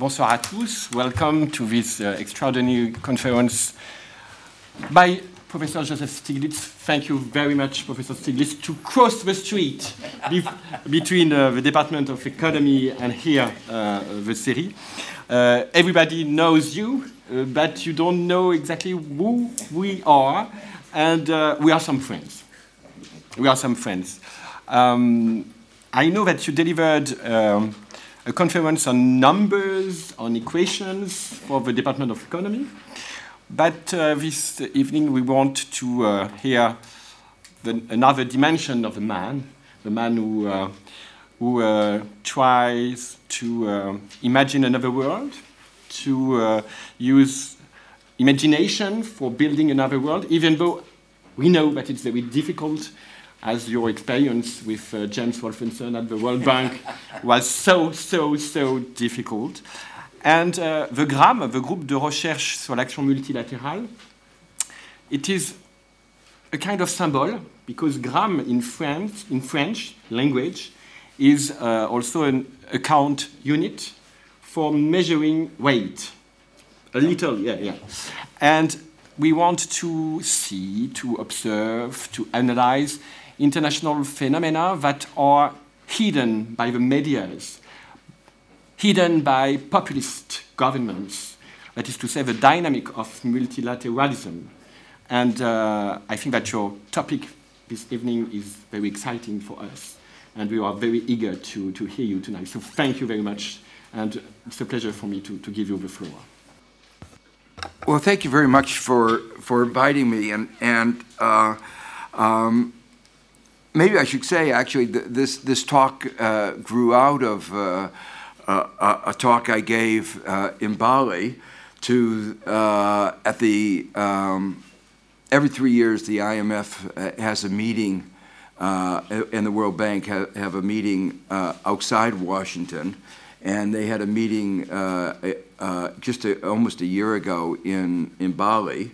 Bonsoir à tous. Welcome to this uh, extraordinary conference by Professor Joseph Stiglitz. Thank you very much, Professor Stiglitz, to cross the street be between uh, the Department of Economy and here, uh, the city. Uh, everybody knows you, uh, but you don't know exactly who we are, and uh, we are some friends. We are some friends. Um, I know that you delivered um, a conference on numbers, on equations for the Department of Economy. But uh, this evening we want to uh, hear the, another dimension of the man, the man who, uh, who uh, tries to uh, imagine another world, to uh, use imagination for building another world, even though we know that it's very difficult as your experience with uh, James Wolfensohn at the World Bank was so, so, so difficult. And uh, the GRAM, the Groupe de Recherche sur l'Action Multilatérale, it is a kind of symbol because GRAM in French, in French language is uh, also an account unit for measuring weight. A little, yeah, yeah. And we want to see, to observe, to analyze international phenomena that are hidden by the medias, hidden by populist governments. That is to say, the dynamic of multilateralism. And uh, I think that your topic this evening is very exciting for us. And we are very eager to, to hear you tonight. So thank you very much. And it's a pleasure for me to, to give you the floor. Well, thank you very much for, for inviting me. And, and uh, um, maybe I should say, actually, th this, this talk uh, grew out of uh, a, a, talk I gave uh, in Bali to, uh, at the, um, every three years, the IMF uh, has a meeting, and the World Bank ha have a meeting outside Washington. And they had a meeting just a, almost a year ago in, in Bali.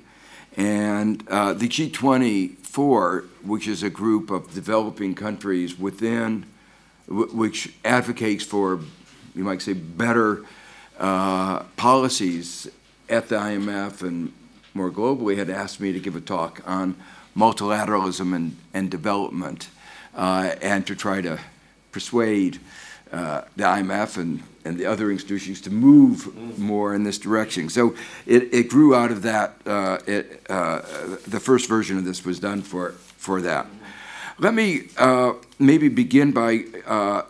And the G24, which is a group of developing countries within, which advocates for, you might say, better uh, policies at the IMF and more globally, had asked me to give a talk on multilateralism and, and development uh, and to try to persuade uh, the IMF and, and the other institutions to move more in this direction. So it, it grew out of that. Uh, it, uh, the first version of this was done for, for that. Let me uh, maybe begin by uh,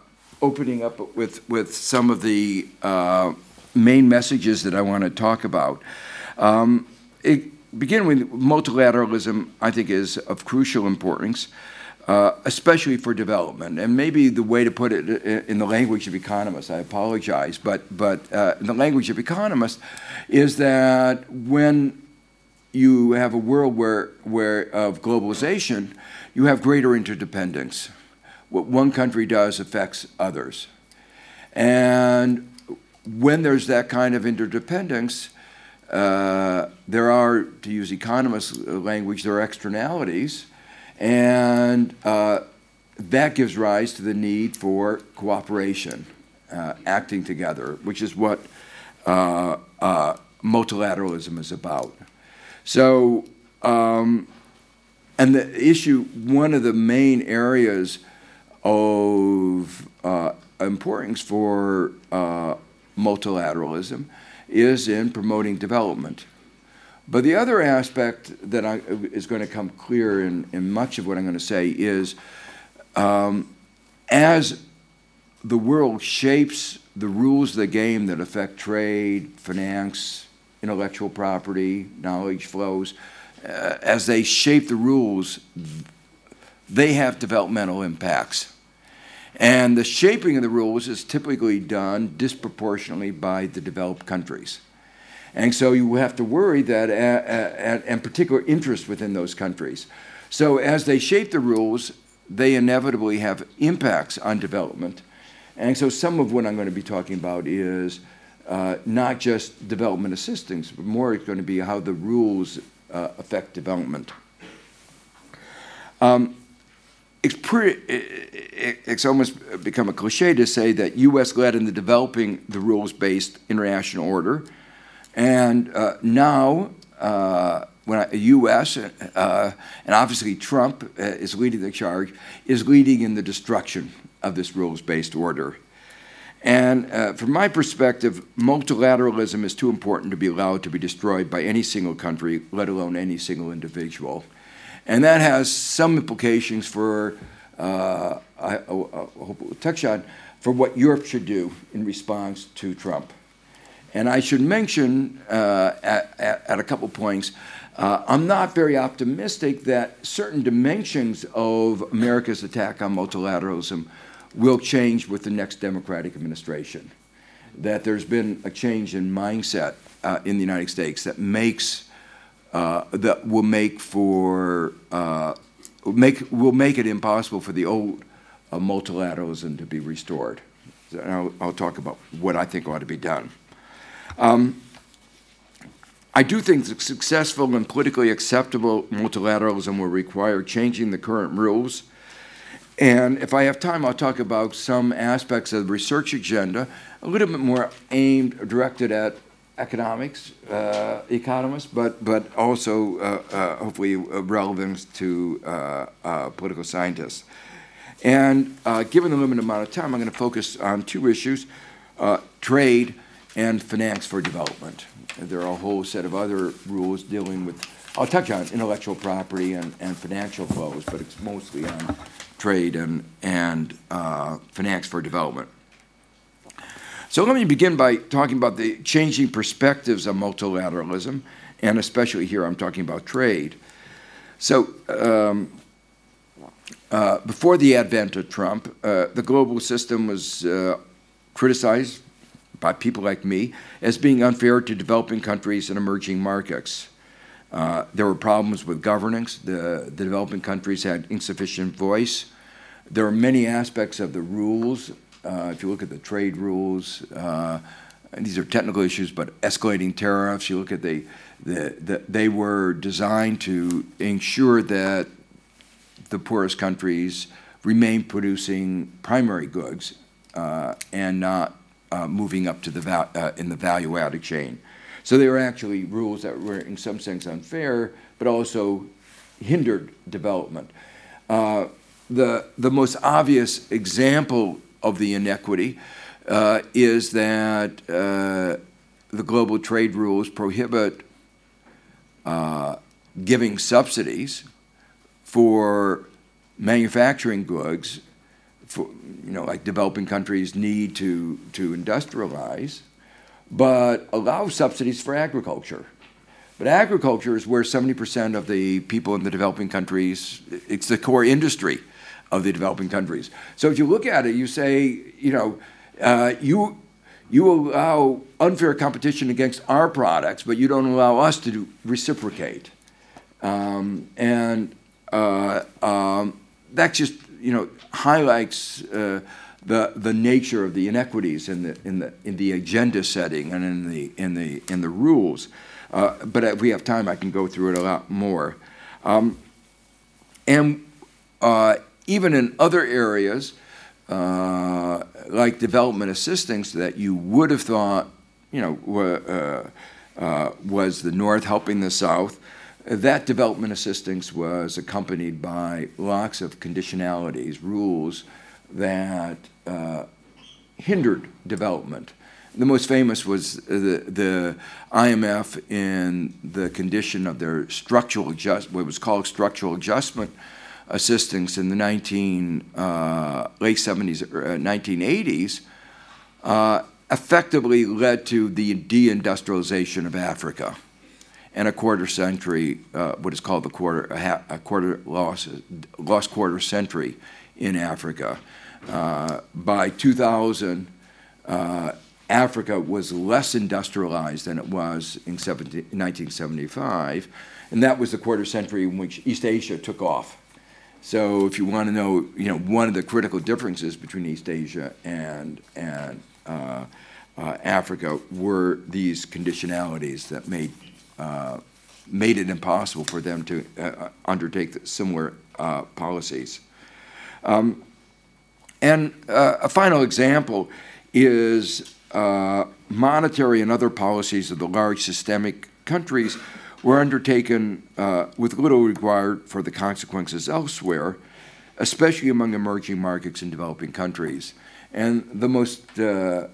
opening up with, with some of the uh, main messages that I want to talk about. Um, it, begin with multilateralism, I think, is of crucial importance uh, especially for development. And maybe the way to put it in the language of economists, I apologize, but, but uh, in the language of economists is that when you have a world where, where of globalization, you have greater interdependence. What one country does affects others. And when there's that kind of interdependence, uh, there are, to use economist language, there are externalities and uh, that gives rise to the need for cooperation, uh, acting together, which is what uh, uh multilateralism is about. So, um, and the issue, one of the main areas of uh, importance for uh, multilateralism is in promoting development. But the other aspect that I, is going to come clear in, in much of what I'm going to say is um, as the world shapes the rules of the game that affect trade, finance, intellectual property, knowledge flows, uh, as they shape the rules, they have developmental impacts. And the shaping of the rules is typically done disproportionately by the developed countries. And so you have to worry that, uh, uh, and particular interest within those countries. So as they shape the rules, they inevitably have impacts on development. And so some of what I'm going to be talking about is uh, not just development assistance, but more it's going to be how the rules uh, affect development. Um, it's pretty, it's almost become a cliche to say that U.S. led in the developing the rules-based international order. And uh, now, uh, when I, U.S. Uh, and obviously Trump uh, is leading the charge, is leading in the destruction of this rules-based order. And uh, from my perspective, multilateralism is too important to be allowed to be destroyed by any single country, let alone any single individual. And that has some implications for, uh, I, I, hope we'll touch on, for what Europe should do in response to Trump. And I should mention uh, at, at, a couple points, uh, I'm not very optimistic that certain dimensions of America's attack on multilateralism will change with the next Democratic administration. That there's been a change in mindset uh, in the United States that makes uh, that will make for uh, make will make it impossible for the old uh, multilateralism to be restored. So I'll, I'll, talk about what I think ought to be done. Um, I do think that successful and politically acceptable multilateralism will require changing the current rules. And if I have time, I'll talk about some aspects of the research agenda, a little bit more aimed, directed at economics, uh, economists, but, but also uh, uh, hopefully relevant to uh, uh, political scientists. And uh, given the limited amount of time, I'm going to focus on two issues, trade and finance for development. There are a whole set of other rules dealing with, I'll touch on intellectual property and, and financial flows, but it's mostly on trade and, and finance for development. So let me begin by talking about the changing perspectives of multilateralism, and especially here I'm talking about trade. So um, uh, before the advent of Trump, uh, the global system was uh, criticized by people like me as being unfair to developing countries and emerging markets. Uh, there were problems with governance. The, the developing countries had insufficient voice. There are many aspects of the rules uh, if you look at the trade rules, uh, these are technical issues, but escalating tariffs, you look at the, the, the, they were designed to ensure that the poorest countries remain producing primary goods uh, and not uh, moving up to the val- uh, in the value-added chain. So they were actually rules that were in some sense unfair, but also hindered development. Uh, the, the most obvious example of the inequity uh, is that uh, the global trade rules prohibit uh, giving subsidies for manufacturing goods for, you know, like developing countries need to, to industrialize, but allow subsidies for agriculture. But agriculture is where 70% of the people in the developing countries, it's the core industry of the developing countries. So if you look at it, you say, you know, uh, you you allow unfair competition against our products, but you don't allow us to do, reciprocate. Um, and uh, um, that just you know highlights uh, the the nature of the inequities in the in the in the agenda setting and in the in the in the rules. Uh, but if we have time, I can go through it a lot more. Um, and uh, even in other areas, uh, like development assistance, that you would have thought, you know, uh, uh, was the North helping the South, that development assistance was accompanied by lots of conditionalities, rules that uh, hindered development. The most famous was the, the IMF in the condition of their structural adjust, what was called structural adjustment assistance in the 19, uh, late 70s, uh, 1980s uh, effectively led to the deindustrialization of Africa and a quarter century, uh, what is called the quarter, a, a, quarter lost, lost quarter century in Africa. Uh, by 2000, uh, Africa was less industrialized than it was in 17, 1975, and that was the quarter century in which East Asia took off. So if you want to know, you know, one of the critical differences between East Asia and and uh, uh, Africa were these conditionalities that made uh, made it impossible for them to uh, undertake similar uh, policies. Um, and uh, a final example is uh, monetary and other policies of the large systemic countries were undertaken uh, with little regard for the consequences elsewhere, especially among emerging markets and developing countries. And the most uh,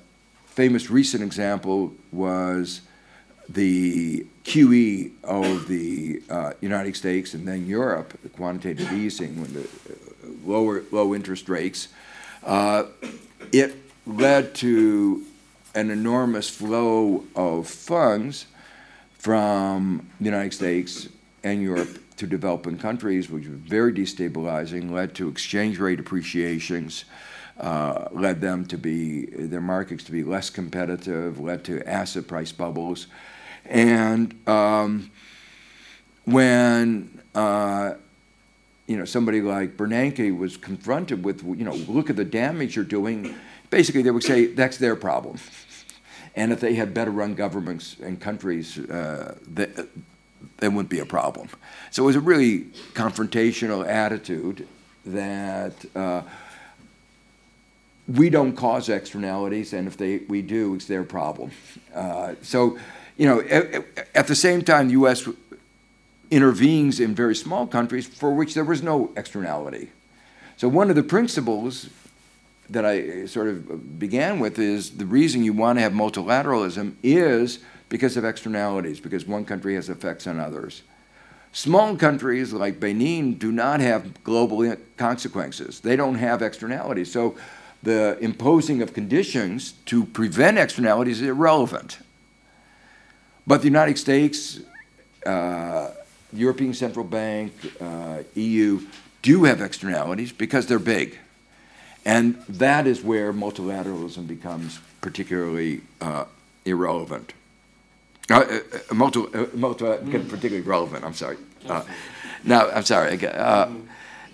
famous recent example was the QE of the uh, United States and then Europe, the quantitative easing, when the uh, lower low interest rates, uh, it led to an enormous flow of funds from the United States and Europe to developing countries, which was very destabilizing, led to exchange rate appreciations, uh, led them to be, their markets to be less competitive, led to asset price bubbles. And um, when uh, you know somebody like Bernanke was confronted with, you know, look at the damage you're doing, basically they would say that's their problem. And if they had better run governments and countries, uh, that, it wouldn't be a problem. So it was a really confrontational attitude that uh, we don't cause externalities, and if they, we do, it's their problem. Uh, so, you know, at, the same time, the U.S. intervenes in very small countries for which there was no externality. So one of the principles that I sort of began with is the reason you want to have multilateralism is because of externalities, because one country has effects on others. Small countries like Benin do not have global consequences. They don't have externalities. So the imposing of conditions to prevent externalities is irrelevant. But the United States, uh, European Central Bank, uh, EU do have externalities because they're big. And that is where multilateralism becomes particularly uh, irrelevant. Uh, uh, uh multi, multi, mm. particularly relevant, I'm sorry. Uh, now, I'm sorry. Uh,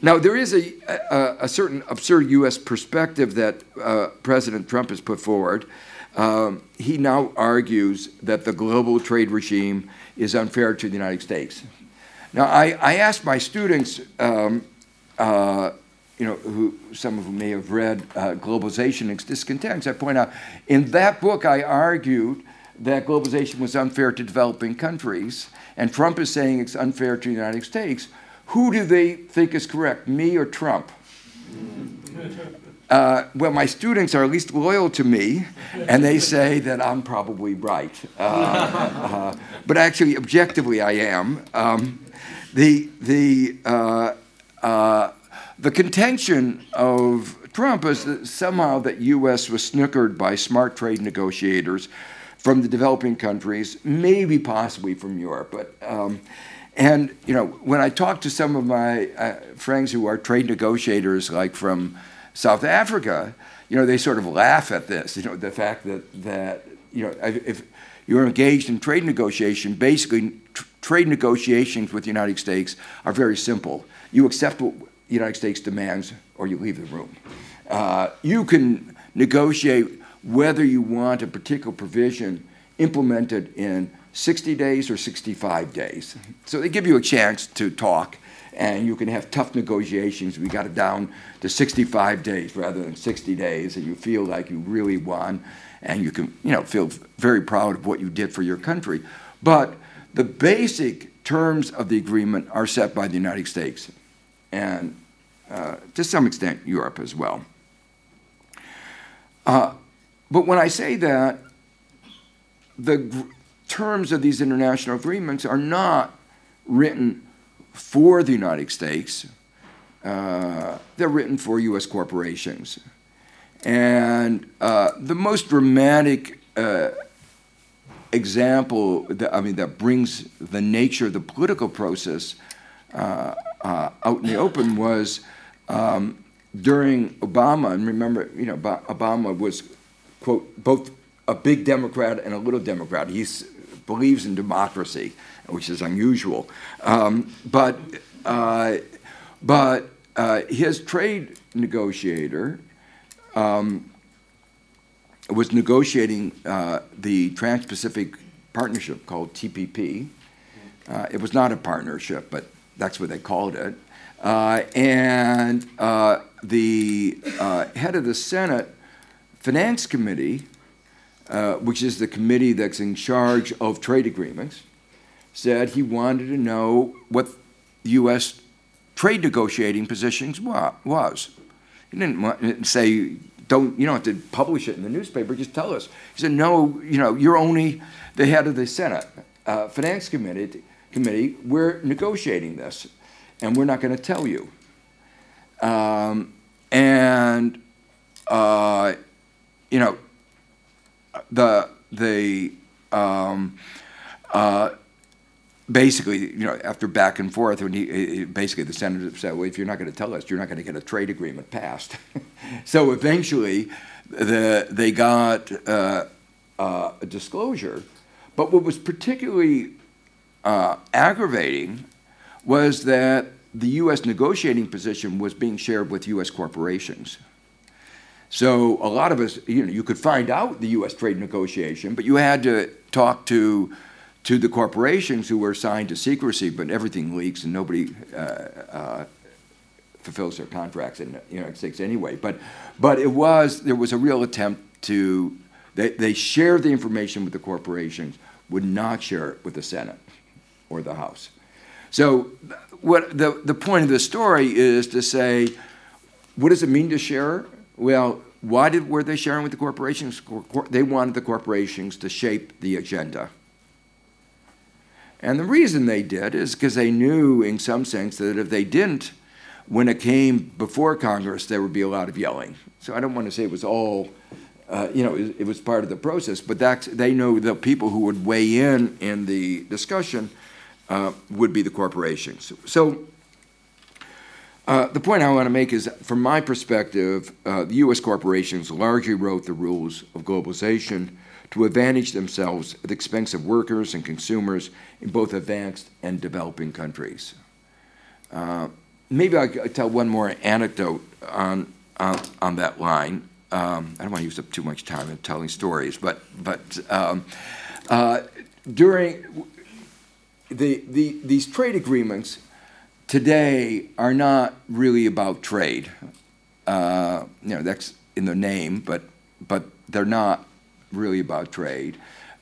now, there is a, a, a, certain absurd U.S. perspective that President Trump has put forward. Um, he now argues that the global trade regime is unfair to the United States. Now, I, I asked my students um, you know, who some of whom may have read uh, Globalization and Discontents, I point out in that book I argued that globalization was unfair to developing countries, and Trump is saying it's unfair to the United States. Who do they think is correct, me or Trump? Uh, well, my students are at least loyal to me, and they say that I'm probably right. Uh, uh but actually, objectively, I am. Um, the the uh, uh, the contention of Trump is that somehow that U.S. was snookered by smart trade negotiators from the developing countries, maybe possibly from Europe. But um, and you know, when I talk to some of my uh, friends who are trade negotiators, like from South Africa, you know, they sort of laugh at this. You know, the fact that that you know, if you're engaged in trade negotiation, basically tr- trade negotiations with the United States are very simple. You accept what the United States demands or you leave the room. Uh, you can negotiate whether you want a particular provision implemented in 60 days or 65 days. So they give you a chance to talk and you can have tough negotiations. We got it down to 65 days rather than 60 days, and you feel like you really won, and you can, you know, feel very proud of what you did for your country. But the basic terms of the agreement are set by the United States and uh, to some extent Europe as well. Uh, but when I say that, the terms of these international agreements are not written for the United States, uh, they're written for U.S. corporations. And uh, the most dramatic uh, example that, I mean, that brings the nature of the political process uh, uh, out in the open was um, during Obama, and remember, you know, Obama was, quote, both a big Democrat and a little Democrat. He believes in democracy, which is unusual. Um, but uh, but uh, his trade negotiator um, was negotiating uh, the Trans Pacific Partnership called TPP. Uh, it was not a partnership, but that's what they called it. Uh, and uh, the head of the Senate Finance Committee, uh, which is the committee that's in charge of trade agreements, said he wanted to know what U.S. trade negotiating positions wa- was. He didn't want, say, don't, you don't have to publish it in the newspaper, just tell us. He said, no, you know, you're only the head of the Senate uh, Finance Committee, committee, we're negotiating this, and we're not going to tell you. Um, and, uh, you know, the, the, um, uh, basically, you know, after back and forth, when he, basically the senator said, well, if you're not going to tell us, you're not going to get a trade agreement passed. so eventually, the, they got uh, uh, a disclosure. But what was particularly uh, aggravating was that the U.S. negotiating position was being shared with U.S. corporations. So a lot of us, you know, you could find out the U.S. trade negotiation, but you had to talk to to the corporations who were assigned to secrecy, but everything leaks and nobody uh, uh, fulfills their contracts in the United States anyway. But, but it was, there was a real attempt to, they, they shared the information with the corporations, would not share it with the Senate or the House. So what the, the point of the story is to say, what does it mean to share? Well, why did, were they sharing with the corporations? They wanted the corporations to shape the agenda. And the reason they did is because they knew, in some sense, that if they didn't, when it came before Congress, there would be a lot of yelling. So I don't want to say it was all, uh, you know, it, it, was part of the process, but that's, they know the people who would weigh in in the discussion uh, would be the corporations. So uh, the point I want to make is, from my perspective, uh, the U.S. corporations largely wrote the rules of globalization to advantage themselves at the expense of workers and consumers in both advanced and developing countries. Uh, maybe I'll tell one more anecdote on, on, on that line. Um, I don't want to use up too much time in telling stories, but, but um, uh, during the, the, these trade agreements today are not really about trade. Uh, you know, that's in the name, but, but they're not really about trade.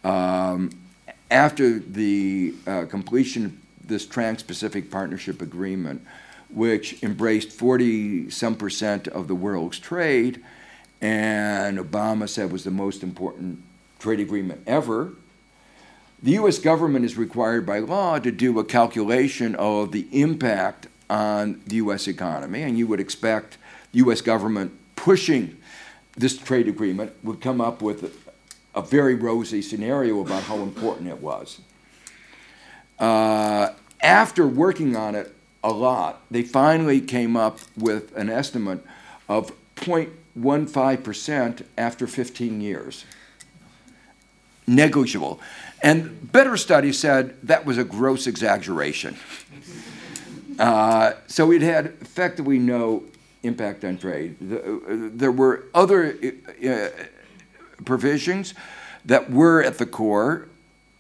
Um, after the uh, completion of this Trans-Pacific Partnership Agreement, which embraced 40 some percent of the world's trade, and Obama said was the most important trade agreement ever. The US government is required by law to do a calculation of the impact on the US economy, and you would expect the US government pushing this trade agreement would come up with a very rosy scenario about how important it was. Uh, after working on it a lot, they finally came up with an estimate of 0.15% after 15 years. Negligible. And better studies said that was a gross exaggeration. Uh, so it had effectively no impact on trade. Uh, there were other uh, provisions that were at the core.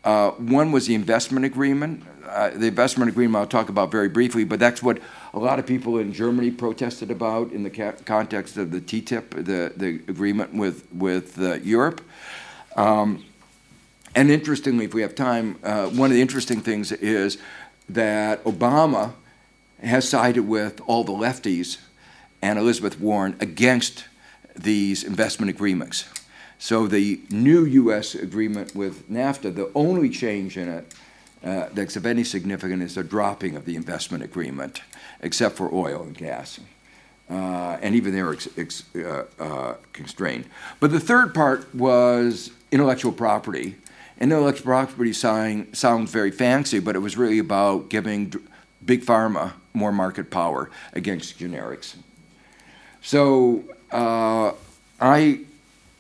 Uh, one was the investment agreement. Uh, the investment agreement I'll talk about very briefly, but that's what a lot of people in Germany protested about in the context of the TTIP, the, the agreement with, with uh, Europe. Um, and interestingly, if we have time, uh, one of the interesting things is that Obama has sided with all the lefties and Elizabeth Warren against these investment agreements. So the new U.S. agreement with NAFTA, the only change in it uh, that's of any significance is the dropping of the investment agreement, except for oil and gas. Uh, and even they were ex- ex- uh, uh constrained. But the third part was intellectual property. And intellectual property sign, sounds very fancy, but it was really about giving big pharma more market power against generics. So uh, I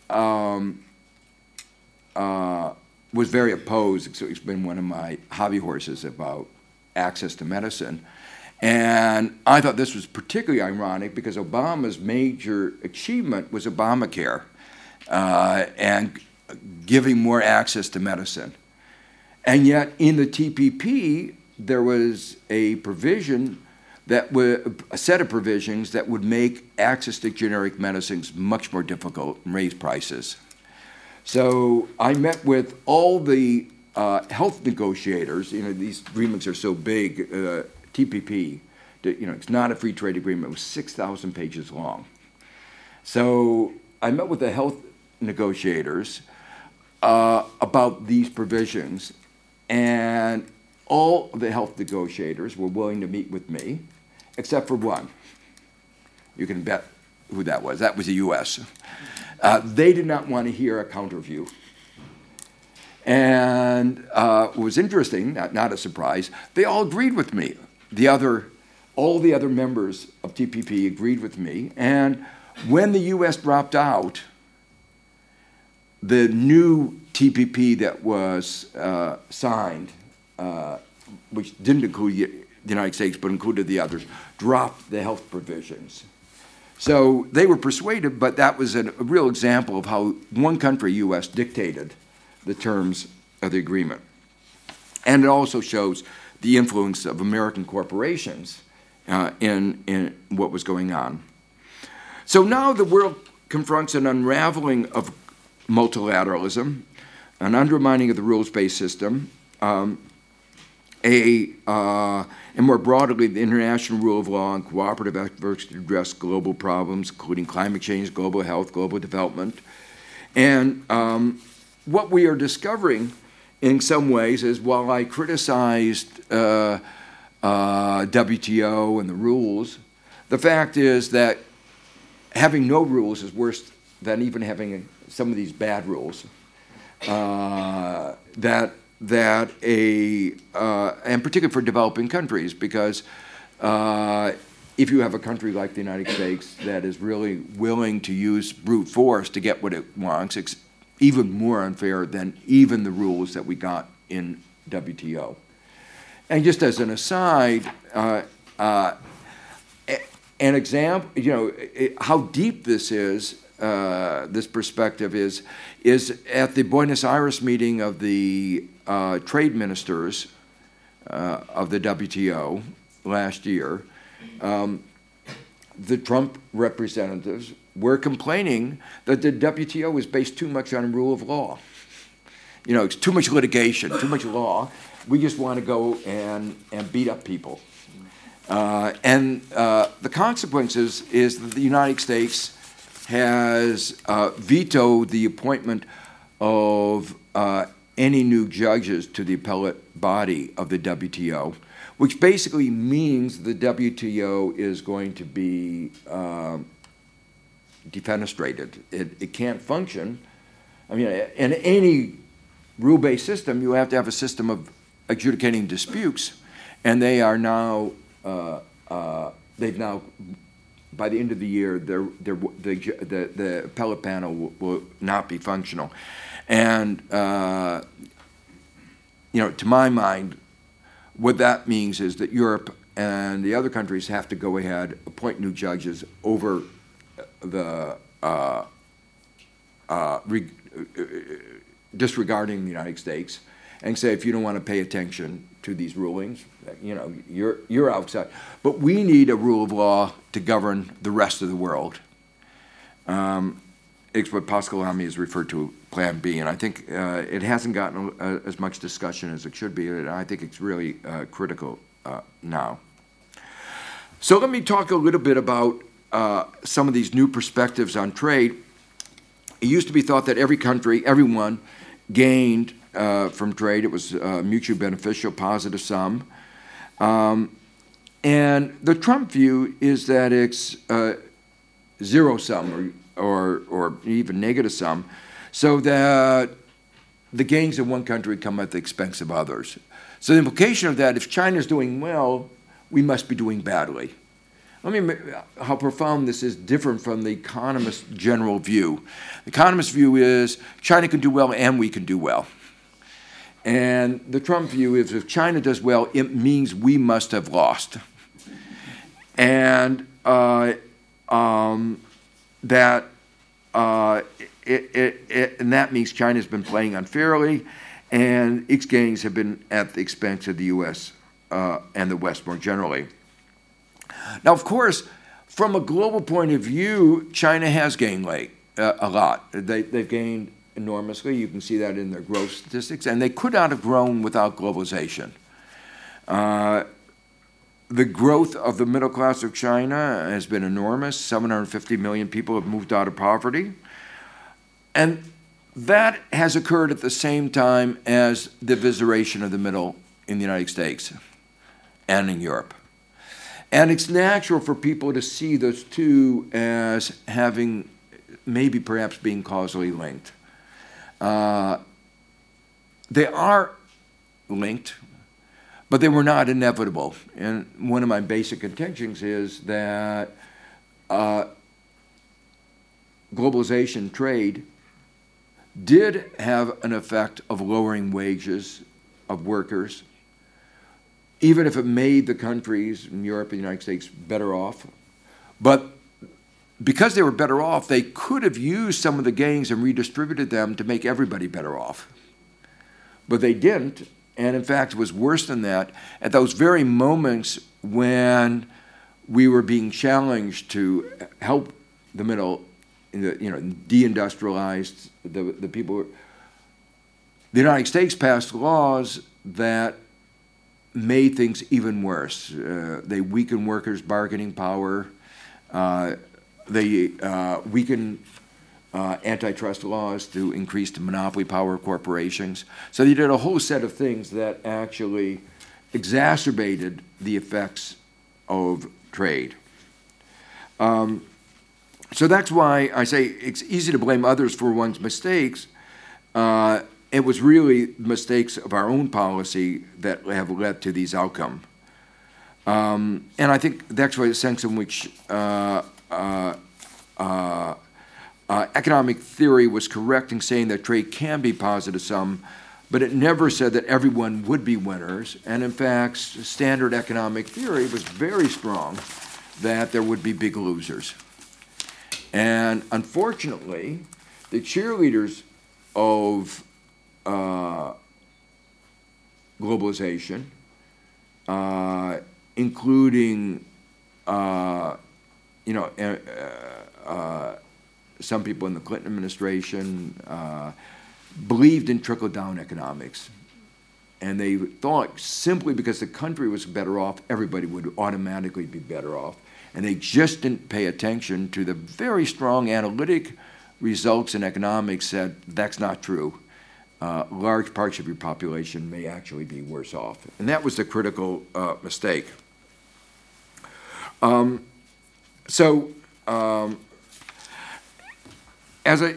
um, uh, was very opposed. It's been one of my hobby horses about access to medicine. And I thought this was particularly ironic because Obama's major achievement was Obamacare uh, and giving more access to medicine. And yet, in the TPP, there was a provision that would, a set of provisions that would make access to generic medicines much more difficult and raise prices. So I met with all the uh, health negotiators. You know, these agreements are so big. Uh, TPP, you know, it's not a free trade agreement. It was 6,000 pages long. So I met with the health negotiators uh, about these provisions, and all the health negotiators were willing to meet with me, except for one. You can bet who that was. That was the U.S. Uh, they did not want to hear a counter view. And uh, it was interesting, not, not a surprise, they all agreed with me. The other, all the other members of TPP agreed with me. And when the US dropped out, the new TPP that was uh, signed, uh, which didn't include the United States but included the others, dropped the health provisions. So they were persuaded, but that was a real example of how one country, US, dictated the terms of the agreement. And it also shows the influence of American corporations uh, in, in what was going on. So now the world confronts an unraveling of multilateralism, an undermining of the rules-based system, um, a, uh, and more broadly, the international rule of law and cooperative efforts to address global problems, including climate change, global health, global development. And um, what we are discovering in some ways is while I criticized uh, uh, WTO and the rules, the fact is that having no rules is worse than even having some of these bad rules. Uh, that that a uh, and particularly for developing countries because uh, if you have a country like the United States that is really willing to use brute force to get what it wants, it's even more unfair than even the rules that we got in WTO. And just as an aside, uh, uh, an example, you know, it, how deep this is, uh, this perspective is, is at the Buenos Aires meeting of the uh, trade ministers uh, of the WTO last year. Um, the Trump representatives were complaining that the WTO is based too much on rule of law. You know, it's too much litigation, too much law. We just want to go and, and beat up people. Uh, and uh, the consequences is that the United States has uh, vetoed the appointment of uh, any new judges to the appellate body of the WTO, which basically means the WTO is going to be um, defenestrated. It, it can't function. I mean, in any rule-based system, you have to have a system of adjudicating disputes, and they are now, uh, uh, they've now, by the end of the year, they're, the, the, the appellate panel will, will not be functional. And, uh, you know, to my mind, what that means is that Europe and the other countries have to go ahead, appoint new judges over the uh, uh, uh, disregarding the United States and say if you don't want to pay attention to these rulings, you know, you're, you're outside. But we need a rule of law to govern the rest of the world. Um, it's what Pascal Lamy has referred to Plan B, and I think uh, it hasn't gotten as much discussion as it should be, and I think it's really uh, critical uh, now. So let me talk a little bit about uh, some of these new perspectives on trade. It used to be thought that every country, everyone, gained uh, from trade. It was mutually beneficial, positive sum. Um, and the Trump view is that it's zero sum or or, or even negative sum, so that the gains of one country come at the expense of others. So the implication of that, if China is doing well, we must be doing badly. Let me how profound this is different from the economist's general view. The economist's view is China can do well and we can do well. And the Trump view is if China does well, it means we must have lost. And uh, um, that uh, it, it, it, and that means China's been playing unfairly, and its gains have been at the expense of the U.S. Uh, and the West more generally. Now, of course, from a global point of view, China has gained late, uh, a lot. They, they've gained enormously. You can see that in their growth statistics, and they could not have grown without globalization. Uh, the growth of the middle class of China has been enormous. 750 million people have moved out of poverty. And that has occurred at the same time as the evisceration of the middle in the United States and in Europe. And it's natural for people to see those two as having, maybe perhaps being causally linked. Uh, they are linked, but they were not inevitable. And one of my basic contentions is that uh, globalization, trade, did have an effect of lowering wages of workers, even if it made the countries in Europe and the United States better off. But because they were better off, they could have used some of the gains and redistributed them to make everybody better off. But they didn't, and in fact, it was worse than that. At those very moments when we were being challenged to help the middle, you know, deindustrialized, the, the people, the United States passed laws that made things even worse. Uh, they weakened workers' bargaining power. Uh, they uh, weakened uh, antitrust laws to increase the monopoly power of corporations. So they did a whole set of things that actually exacerbated the effects of trade. Um, so that's why I say it's easy to blame others for one's mistakes. Uh, it was really mistakes of our own policy that have led to these outcomes. Um, and I think that's why the sense in which uh, uh, economic theory was correct in saying that trade can be positive sum, but it never said that everyone would be winners. And in fact, standard economic theory was very strong that there would be big losers. And unfortunately, the cheerleaders of uh, globalization, uh, including, uh, you know, uh, some people in the Clinton administration uh, believed in trickle down economics. And they thought simply because the country was better off, everybody would automatically be better off. And they just didn't pay attention to the very strong analytic results in economics that that's not true. Uh, large parts of your population may actually be worse off. And that was the critical uh, mistake. Um, so um, as I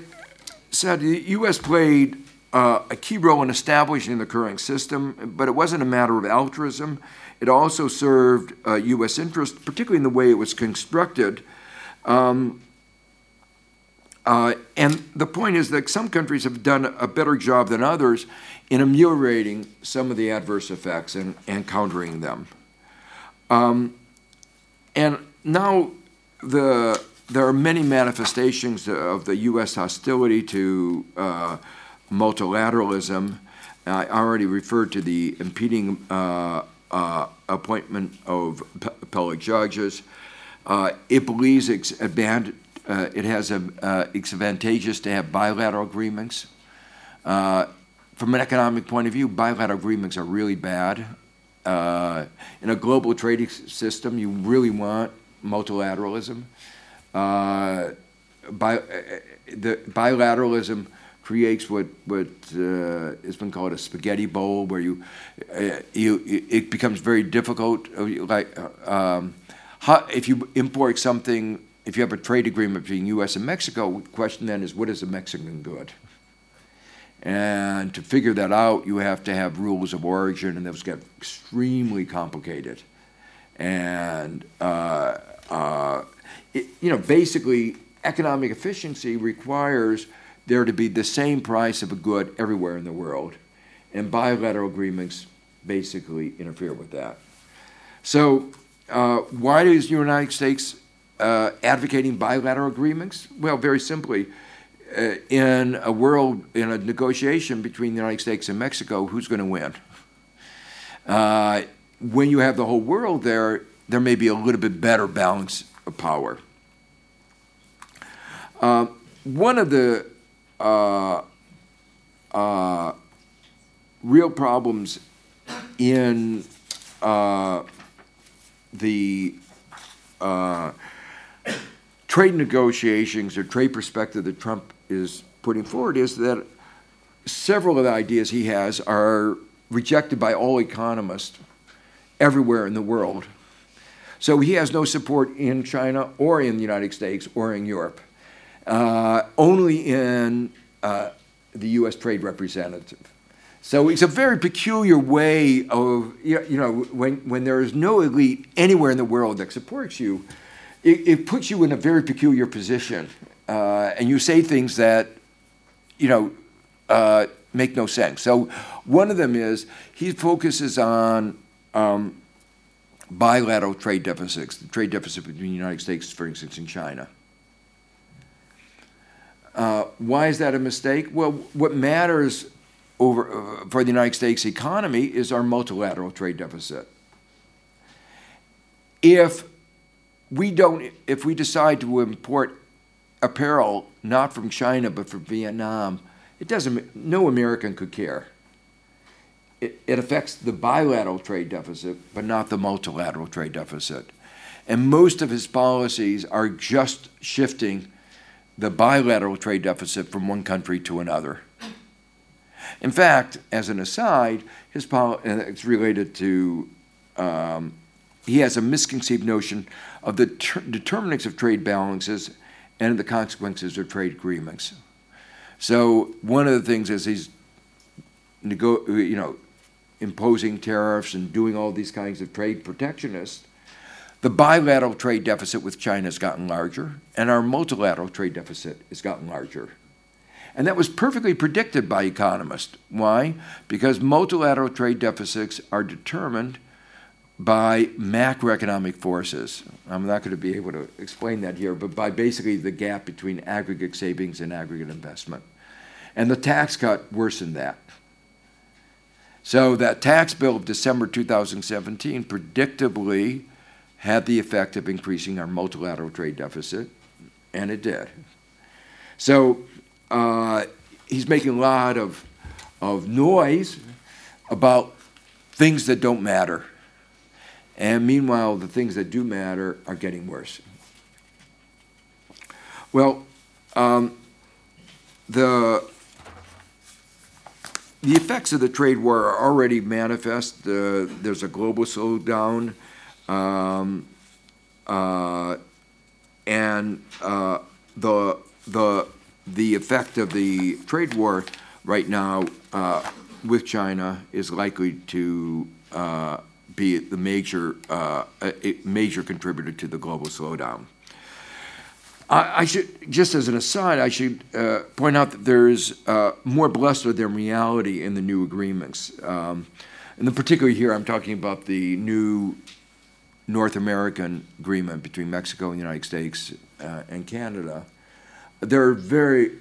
said, the U.S. played uh, a key role in establishing the current system, but it wasn't a matter of altruism. It also served uh, U.S. interests, particularly in the way it was constructed. Um, uh, and the point is that some countries have done a better job than others in ameliorating some of the adverse effects and, and countering them. Um, and now the there are many manifestations of the U.S. hostility to uh, multilateralism. I already referred to the impeding uh, uh, appointment of appellate judges. Uh, it believes uh, it has a, uh, it's advantageous to have bilateral agreements. from an economic point of view, bilateral agreements are really bad. in a global trading system, you really want multilateralism. Uh, bi- uh, the bilateralism creates what what uh, has been called a spaghetti bowl, where you uh, you it becomes very difficult. Uh, like uh, um, how, if you import something, if you have a trade agreement between U.S. and Mexico, the question then is what is a Mexican good? And to figure that out, you have to have rules of origin, and those get extremely complicated. And uh, uh, it, you know, basically, economic efficiency requires there to be the same price of a good everywhere in the world, and bilateral agreements basically interfere with that. So, uh, why is the United States uh, advocating bilateral agreements? Well, very simply, uh, in a world, in a negotiation between the United States and Mexico, who's going to win? Uh, when you have the whole world there, there may be a little bit better balance power. Uh, one of the uh, uh, real problems in uh, the uh, trade negotiations or trade perspective that Trump is putting forward is that several of the ideas he has are rejected by all economists everywhere in the world. So he has no support in China or in the United States or in Europe, uh, only in uh, the U.S. Trade Representative. So it's a very peculiar way of, you know, when, when there is no elite anywhere in the world that supports you, it, it puts you in a very peculiar position. Uh, and you say things that, you know, uh, make no sense. So one of them is he focuses on um, bilateral trade deficits, the trade deficit between the United States, for instance, and China. Uh, why is that a mistake? Well, what matters over, uh, for the United States economy is our multilateral trade deficit. If we don't, if we decide to import apparel not from China but from Vietnam, it doesn't, no American could care. It, it affects the bilateral trade deficit, but not the multilateral trade deficit. And most of his policies are just shifting the bilateral trade deficit from one country to another. In fact, as an aside, his pol- it's related to, um, he has a misconceived notion of the ter- determinants of trade balances and the consequences of trade agreements. So one of the things is he's, nego- you know, imposing tariffs and doing all these kinds of trade protectionists. The bilateral trade deficit with China has gotten larger, and our multilateral trade deficit has gotten larger. And that was perfectly predicted by economists. Why? Because multilateral trade deficits are determined by macroeconomic forces. I'm not going to be able to explain that here, but by basically the gap between aggregate savings and aggregate investment. And the tax cut worsened that. So that tax bill of December 2017 predictably had the effect of increasing our multilateral trade deficit, and it did. So uh, he's making a lot of, of noise about things that don't matter. And meanwhile, the things that do matter are getting worse. Well, um, the, the effects of the trade war are already manifest. Uh, there's a global slowdown. Um, uh, and uh, the, the the effect of the trade war right now uh, with China is likely to uh, be the major, uh, a major contributor to the global slowdown. I, I should, just as an aside, I should uh, point out that there's uh, more bluster than reality in the new agreements. Um, and in particular here, I'm talking about the new North American agreement between Mexico and the United States uh, and Canada there are very,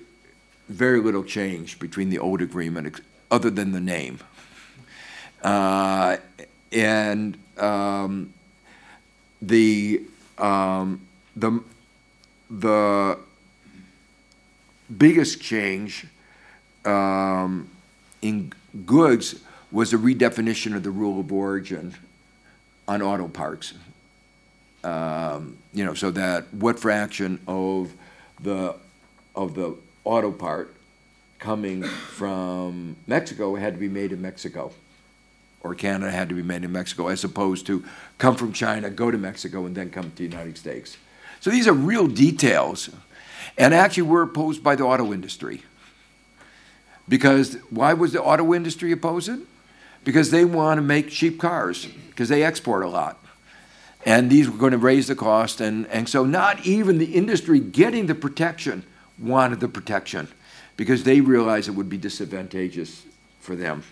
very little change between the old agreement other than the name. Uh, and um, the, um, the, the biggest change um, in goods was a redefinition of the rule of origin on auto parts. Um, you know, so that what fraction of the of the auto part coming from Mexico had to be made in Mexico, or Canada had to be made in Mexico, as opposed to come from China, go to Mexico, and then come to the United States. So these are real details, and actually were opposed by the auto industry. Because why was the auto industry opposed it? Because they want to make cheap cars, because they export a lot. And these were going to raise the cost, and, and so not even the industry getting the protection wanted the protection because they realized it would be disadvantageous for them.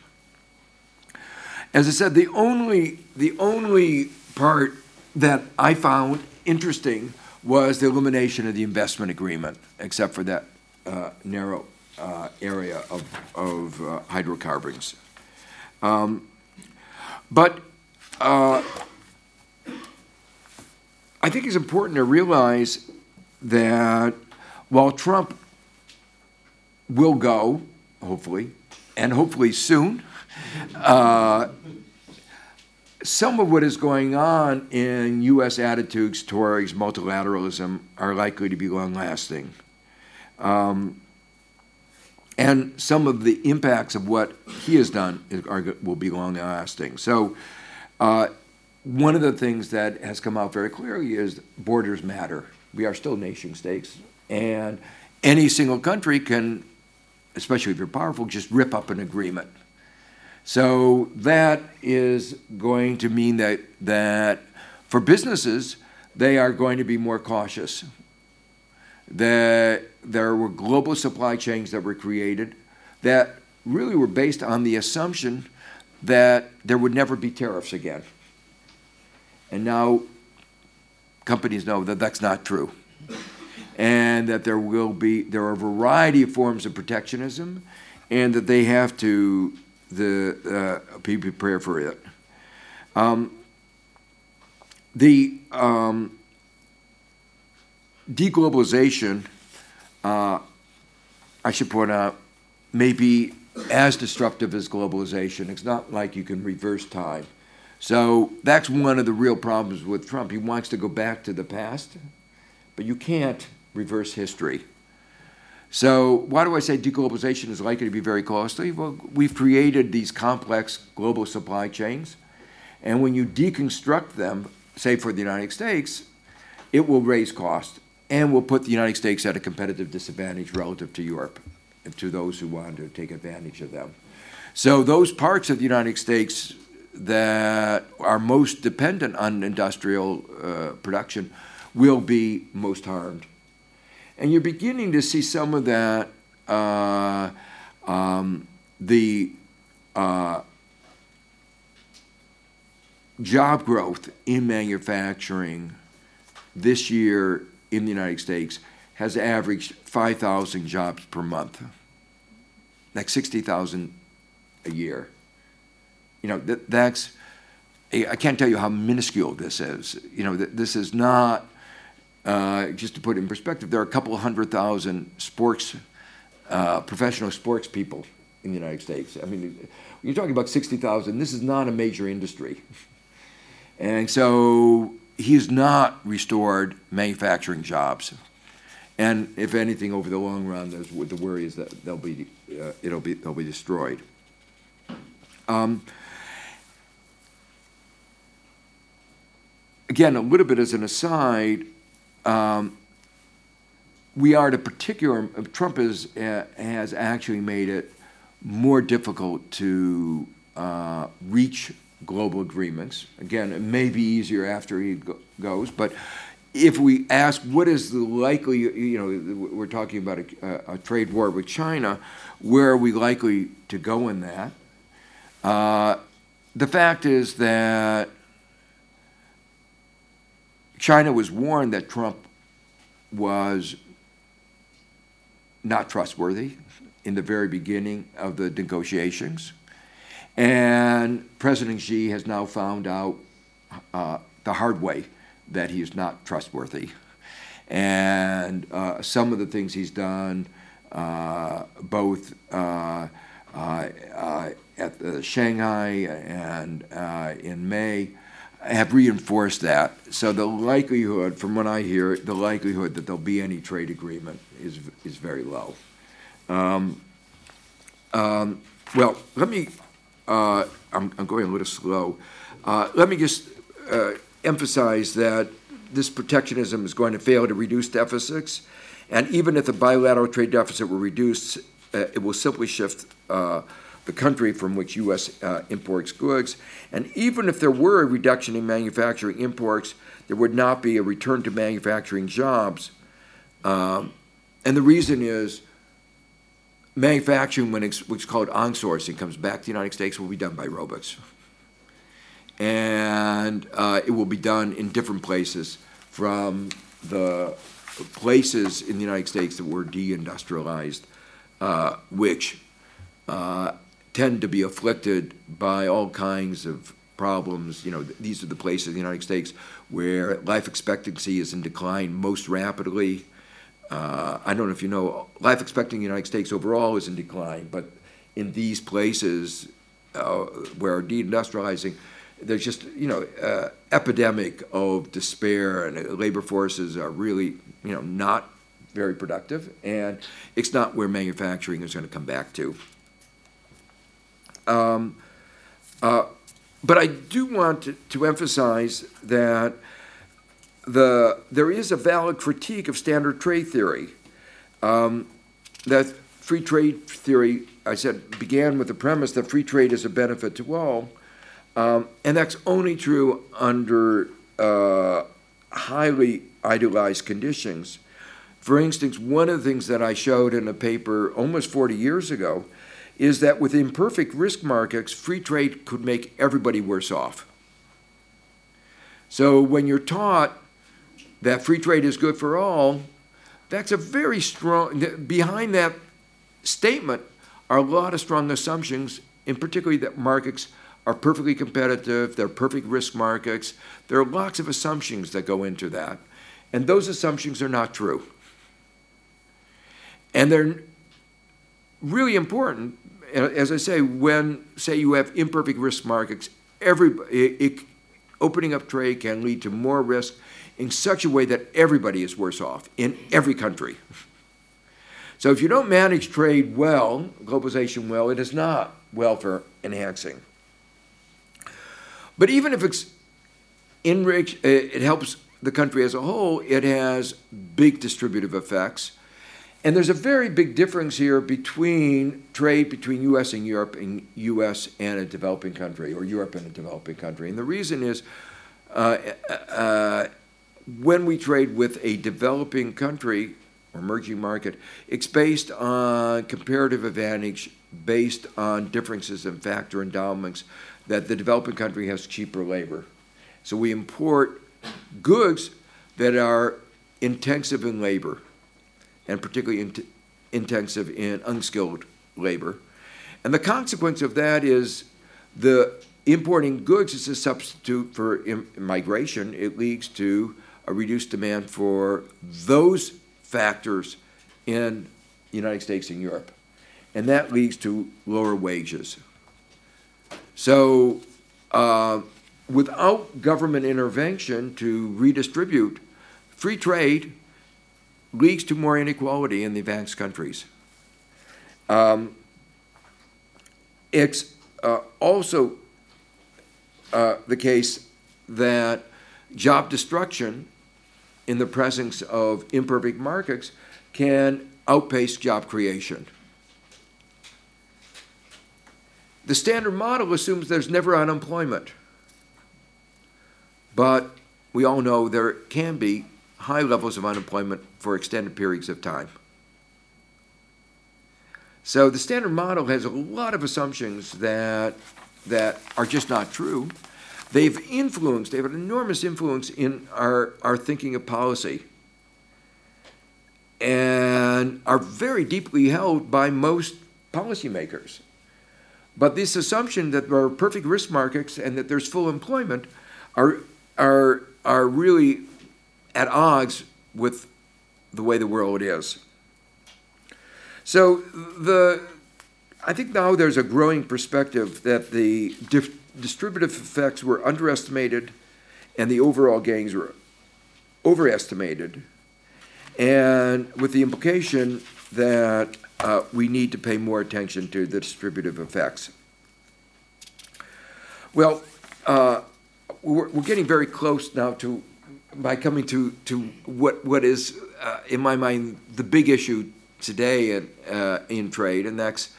As I said, the only, the only part that I found interesting was the elimination of the investment agreement, except for that uh, narrow uh, area of, of uh, hydrocarbons. Um, but uh, I think it's important to realize that while Trump will go, hopefully, and hopefully soon, uh, some of what is going on in U.S. attitudes towards multilateralism are likely to be long lasting. Um, and some of the impacts of what he has done are, will be long lasting. So, uh, one of the things that has come out very clearly is borders matter. We are still nation states, and any single country can, especially if you're powerful, just rip up an agreement. So that is going to mean that that for businesses, they are going to be more cautious. That there were global supply chains that were created that really were based on the assumption that there would never be tariffs again. And now companies know that that's not true. And that there will be, there are a variety of forms of protectionism, and that they have to the uh, be prepared for it. Um, the um, deglobalization, uh, I should point out, may be as disruptive as globalization. It's not like you can reverse time. So that's one of the real problems with Trump. He wants to go back to the past, but you can't reverse history. So why do I say deglobalization is likely to be very costly? Well, we've created these complex global supply chains, and when you deconstruct them, say for the United States, it will raise cost and will put the United States at a competitive disadvantage relative to Europe and to those who want to take advantage of them. So those parts of the United States that are most dependent on industrial uh, production will be most harmed. And you're beginning to see some of that, uh, um, the uh, job growth in manufacturing this year in the United States has averaged 5,000 jobs per month, like 60,000 a year. You know, that, that's, I can't tell you how minuscule this is. You know, this is not uh, just to put in perspective, there are a couple hundred thousand sports, uh, professional sports people in the United States. I mean, you're talking about 60,000. This is not a major industry. And so he has not restored manufacturing jobs. And if anything, over the long run, there's, the worry is that they'll be, uh, it'll be, they'll be destroyed. Um, again, a little bit as an aside, um, we are to particular, Trump is, uh, has actually made it more difficult to uh, reach global agreements. Again, it may be easier after he go goes, but if we ask what is the likely, you know, we're talking about a, a, trade war with China, where are we likely to go in that? Uh, the fact is that China was warned that Trump was not trustworthy in the very beginning of the negotiations. And President Xi has now found out uh, the hard way that he is not trustworthy. And uh, some of the things he's done, uh, both uh, uh, uh, at Shanghai and in May, have reinforced that. So the likelihood, from what I hear, the likelihood that there'll be any trade agreement is, is very low. Um, um, well, let me, uh, I'm, I'm, going a little slow. Uh, let me just uh, emphasize that this protectionism is going to fail to reduce deficits. And even if the bilateral trade deficit were reduced, uh, it will simply shift uh, the country from which U.S. Uh, imports goods. And even if there were a reduction in manufacturing imports, there would not be a return to manufacturing jobs. Um, and the reason is manufacturing, when it's what's called onshoring, comes back to the United States, will be done by robots. And uh, it will be done in different places from the places in the United States that were deindustrialized, uh, which uh, tend to be afflicted by all kinds of problems. You know, these are the places in the United States where life expectancy is in decline most rapidly. Uh, I don't know if you know, life expectancy in the United States overall is in decline, but in these places uh, where deindustrializing, there's just you know uh, epidemic of despair and labor forces are really you know not very productive and it's not where manufacturing is going to come back to um, uh, but I do want to, to emphasize that the there is a valid critique of standard trade theory um, that free trade theory I said began with the premise that free trade is a benefit to all um, and that's only true under uh, highly idealized conditions. For instance, one of the things that I showed in a paper almost 40 years ago is that with imperfect risk markets, free trade could make everybody worse off. So when you're taught that free trade is good for all, that's a very strong, behind that statement are a lot of strong assumptions, in particularly that markets are perfectly competitive, they're perfect risk markets. There are lots of assumptions that go into that, and those assumptions are not true. And they're really important, as I say, when, say, you have imperfect risk markets, every, it, it, opening up trade can lead to more risk in such a way that everybody is worse off in every country. So if you don't manage trade well, globalization well, it is not welfare enhancing. But even if it's enriched, it helps the country as a whole, it has big distributive effects. And there's a very big difference here between trade between US and Europe and US and a developing country, or Europe and a developing country. And the reason is uh, uh, when we trade with a developing country or emerging market, it's based on comparative advantage, based on differences in factor endowments that the developing country has cheaper labor. So we import goods that are intensive in labor, and particularly in intensive in unskilled labor. And the consequence of that is the importing goods as a substitute for migration. It leads to a reduced demand for those factors in the United States and Europe. And that leads to lower wages. So uh, without government intervention to redistribute, free trade leads to more inequality in the advanced countries. Um, it's uh, also uh, the case that job destruction in the presence of imperfect markets can outpace job creation. The standard model assumes there's never unemployment. But we all know there can be high levels of unemployment for extended periods of time. So the standard model has a lot of assumptions that, that are just not true. They've influenced, they have an enormous influence in our, our thinking of policy and are very deeply held by most policymakers. But this assumption that there are perfect risk markets and that there's full employment are, are, are really at odds with the way the world is. So the, I think now there's a growing perspective that the distributive effects were underestimated and the overall gains were overestimated, and with the implication that uh, we need to pay more attention to the distributive effects. Well, uh, we're, we're, getting very close now to, by coming to, to what, what is, uh, in my mind, the big issue today in, uh, in trade, and that's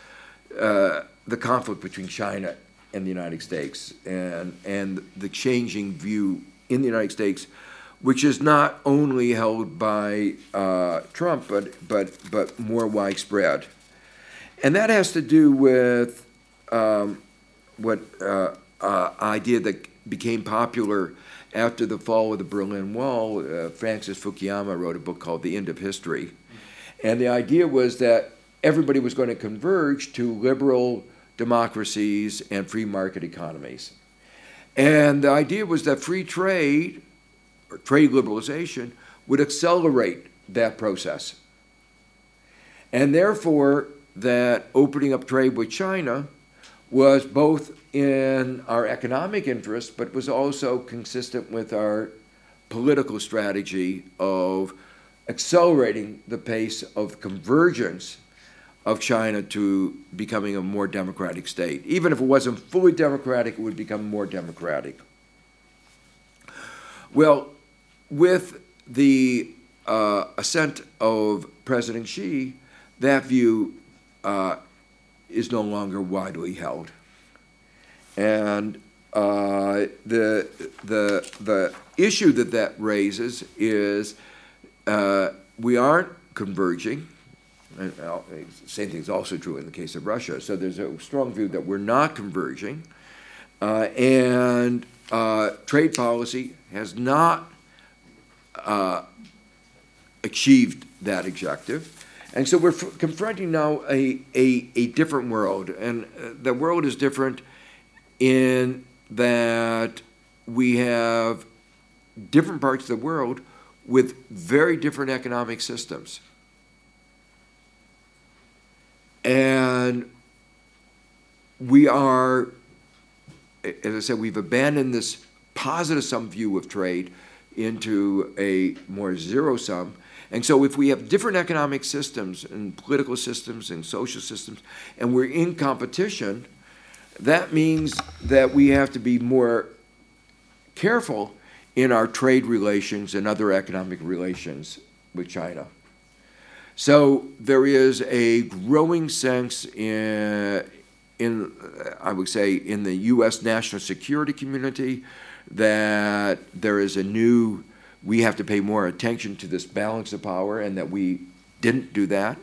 uh, the conflict between China and the United States, and, and the changing view in the United States which is not only held by uh, Trump, but, but, but more widespread. And that has to do with um, what uh, uh, idea that became popular after the fall of the Berlin Wall. Uh, Francis Fukuyama wrote a book called The End of History. And the idea was that everybody was going to converge to liberal democracies and free market economies. And the idea was that free trade or trade liberalization would accelerate that process. And therefore, that opening up trade with China was both in our economic interest, but was also consistent with our political strategy of accelerating the pace of convergence of China to becoming a more democratic state. Even if it wasn't fully democratic, it would become more democratic. Well, with the uh, ascent of President Xi, that view uh, is no longer widely held. And uh, the, the, the issue that that raises is uh, we aren't converging. And uh, same thing is also true in the case of Russia. So there's a strong view that we're not converging. Uh, and uh, trade policy has not uh, achieved that objective. And so we're confronting now a, a, a different world. And the world is different in that we have different parts of the world with very different economic systems. And we are, as I said, we've abandoned this positive sum view of trade into a more zero sum. And so, if we have different economic systems and political systems and social systems, and we're in competition, that means that we have to be more careful in our trade relations and other economic relations with China. So there is a growing sense in, in I would say, in the U.S. national security community that there is a new, we have to pay more attention to this balance of power and that we didn't do that.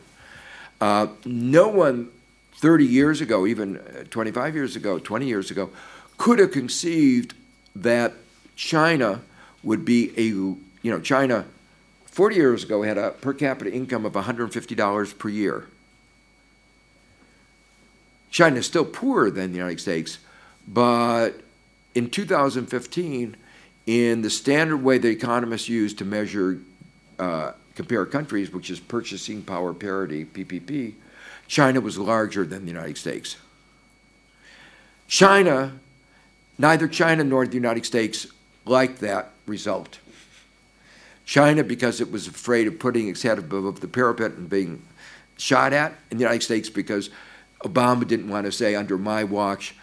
Uh, no one 30 years ago, even uh, 25 years ago, 20 years ago, could have conceived that China would be a, you know, China 40 years ago had a per capita income of $150 per year. China is still poorer than the United States, but in 2015, in the standard way that economists use to measure, uh, compare countries, which is purchasing power parity, PPP, China was larger than the United States. China, neither China nor the United States liked that result. China, because it was afraid of putting its head above the parapet and being shot at, and the United States because Obama didn't want to say, under my watch,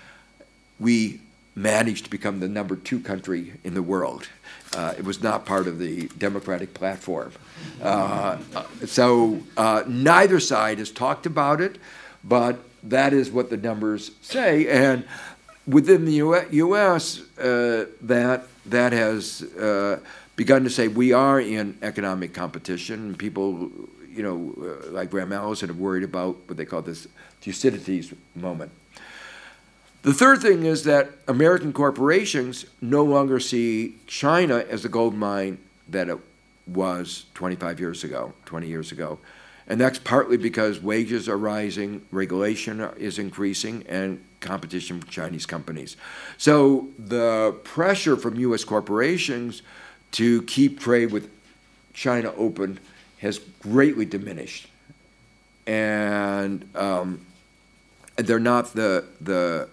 we managed to become the number two country in the world. Uh, it was not part of the Democratic platform. Uh, so uh, neither side has talked about it, but that is what the numbers say. And within the U.S., uh, that that has uh, begun to say we are in economic competition. People, you know, uh, like Graham Allison, have worried about what they call this Thucydides moment the third thing is that American corporations no longer see China as the gold mine that it was 25 years ago, 20 years ago. And that's partly because wages are rising, regulation is increasing, and competition from Chinese companies. So the pressure from U.S. corporations to keep trade with China open has greatly diminished. And um, they're not the, the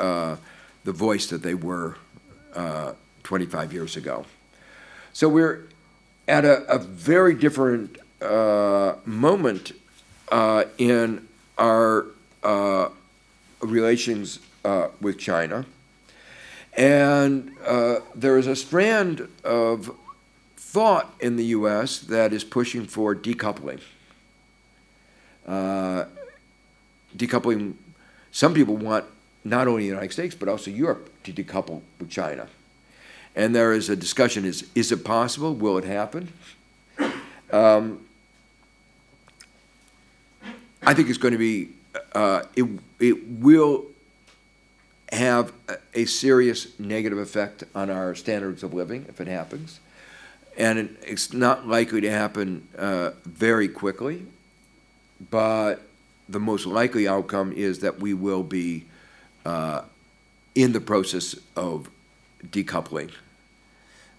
uh, the voice that they were uh, 25 years ago. So we're at a, a very different uh, moment uh, in our uh, relations with China. And there is a strand of thought in the US that is pushing for decoupling. decoupling, some people want not only the United States, but also Europe to decouple with China. And there is a discussion, is, is it possible? Will it happen? Um, I think it's going to be, uh, it, it will have a, serious negative effect on our standards of living if it happens. And it, it's not likely to happen uh, very quickly, but the most likely outcome is that we will be uh, in the process of decoupling.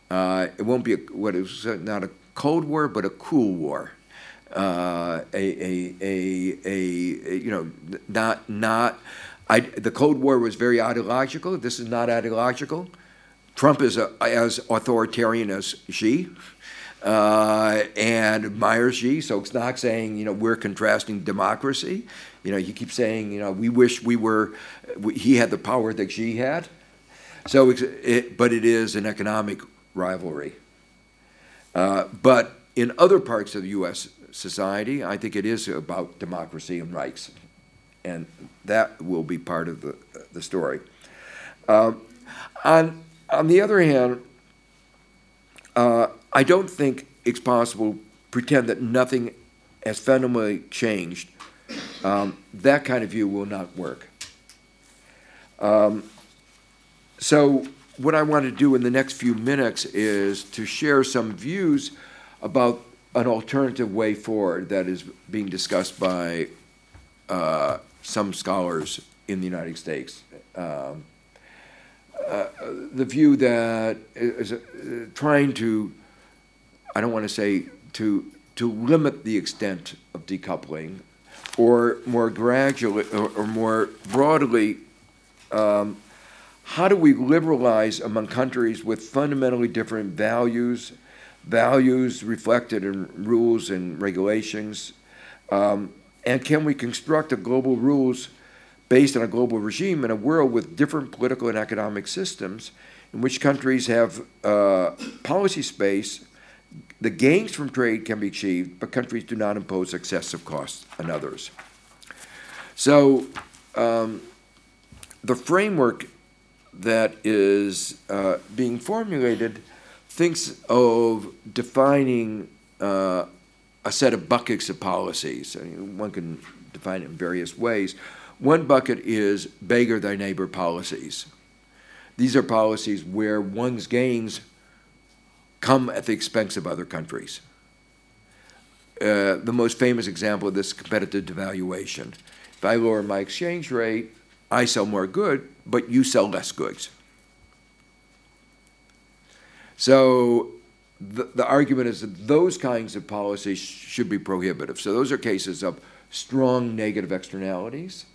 Uh, it won't be a, what is not a Cold War, but a cool war. Uh, a, a, a, a, you know, not, not, I, the Cold War was very ideological. This is not ideological. Trump is a, as authoritarian as Xi uh, and admires Xi. So it's not saying, you know, we're contrasting democracy. You know, you keep saying, you know, we wish we were, we, he had the power that Xi had. So, it, but it is an economic rivalry. Uh, but in other parts of U.S. society, I think it is about democracy and rights, and that will be part of the the story. Uh, on on the other hand, uh, I don't think it's possible to pretend that nothing has fundamentally changed. Um, that kind of view will not work. Um, so what I want to do in the next few minutes is to share some views about an alternative way forward that is being discussed by uh, some scholars in the United States. Um, uh, the view that is uh, trying to, I don't want to say to, to limit the extent of decoupling, or more gradually, or, or more broadly, um, how do we liberalize among countries with fundamentally different values, values reflected in rules and regulations, um, and can we construct a global rules based on a global regime in a world with different political and economic systems in which countries have uh, policy space, the gains from trade can be achieved, but countries do not impose excessive costs on others. So um, the framework that is uh, being formulated thinks of defining uh, a set of buckets of policies. I mean, one can define it in various ways. One bucket is beggar thy neighbor policies. These are policies where one's gains come at the expense of other countries. Uh, the most famous example of this competitive devaluation. If I lower my exchange rate, I sell more good, but you sell less goods. So the, the argument is that those kinds of policies should be prohibitive. So those are cases of strong negative externalities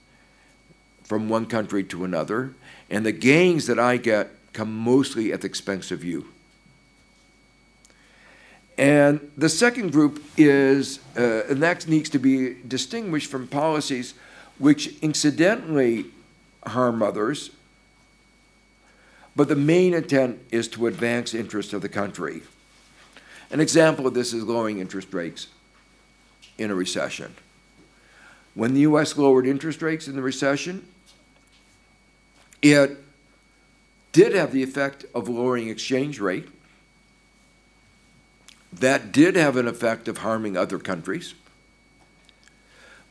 from one country to another, and the gains that I get come mostly at the expense of you. And the second group is, uh, and that needs to be distinguished from policies which incidentally harm others, but the main intent is to advance interests of the country. An example of this is lowering interest rates in a recession. When the U.S. lowered interest rates in the recession, it did have the effect of lowering exchange rate. That did have an effect of harming other countries.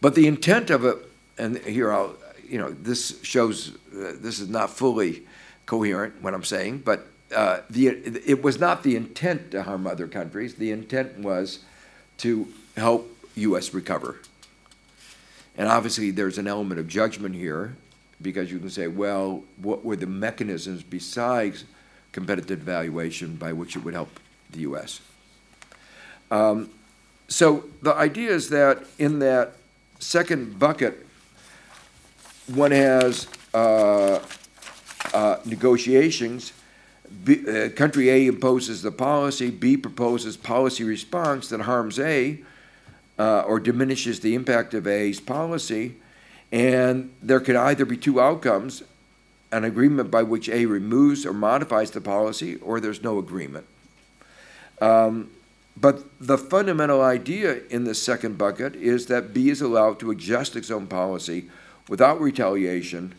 But the intent of it, and here I'll you know, this shows uh, this is not fully coherent what I'm saying, but uh, the, it was not the intent to harm other countries. The intent was to help U.S. recover. And obviously, there's an element of judgment here because you can say, well, what were the mechanisms besides competitive valuation by which it would help the U.S.? Um, so the idea is that in that second bucket, one has uh, uh, negotiations. B, uh, country A imposes the policy, B proposes policy response that harms A uh, or diminishes the impact of A's policy, and there can either be two outcomes an agreement by which A removes or modifies the policy, or there's no agreement. Um, but the fundamental idea in the second bucket is that B is allowed to adjust its own policy without retaliation,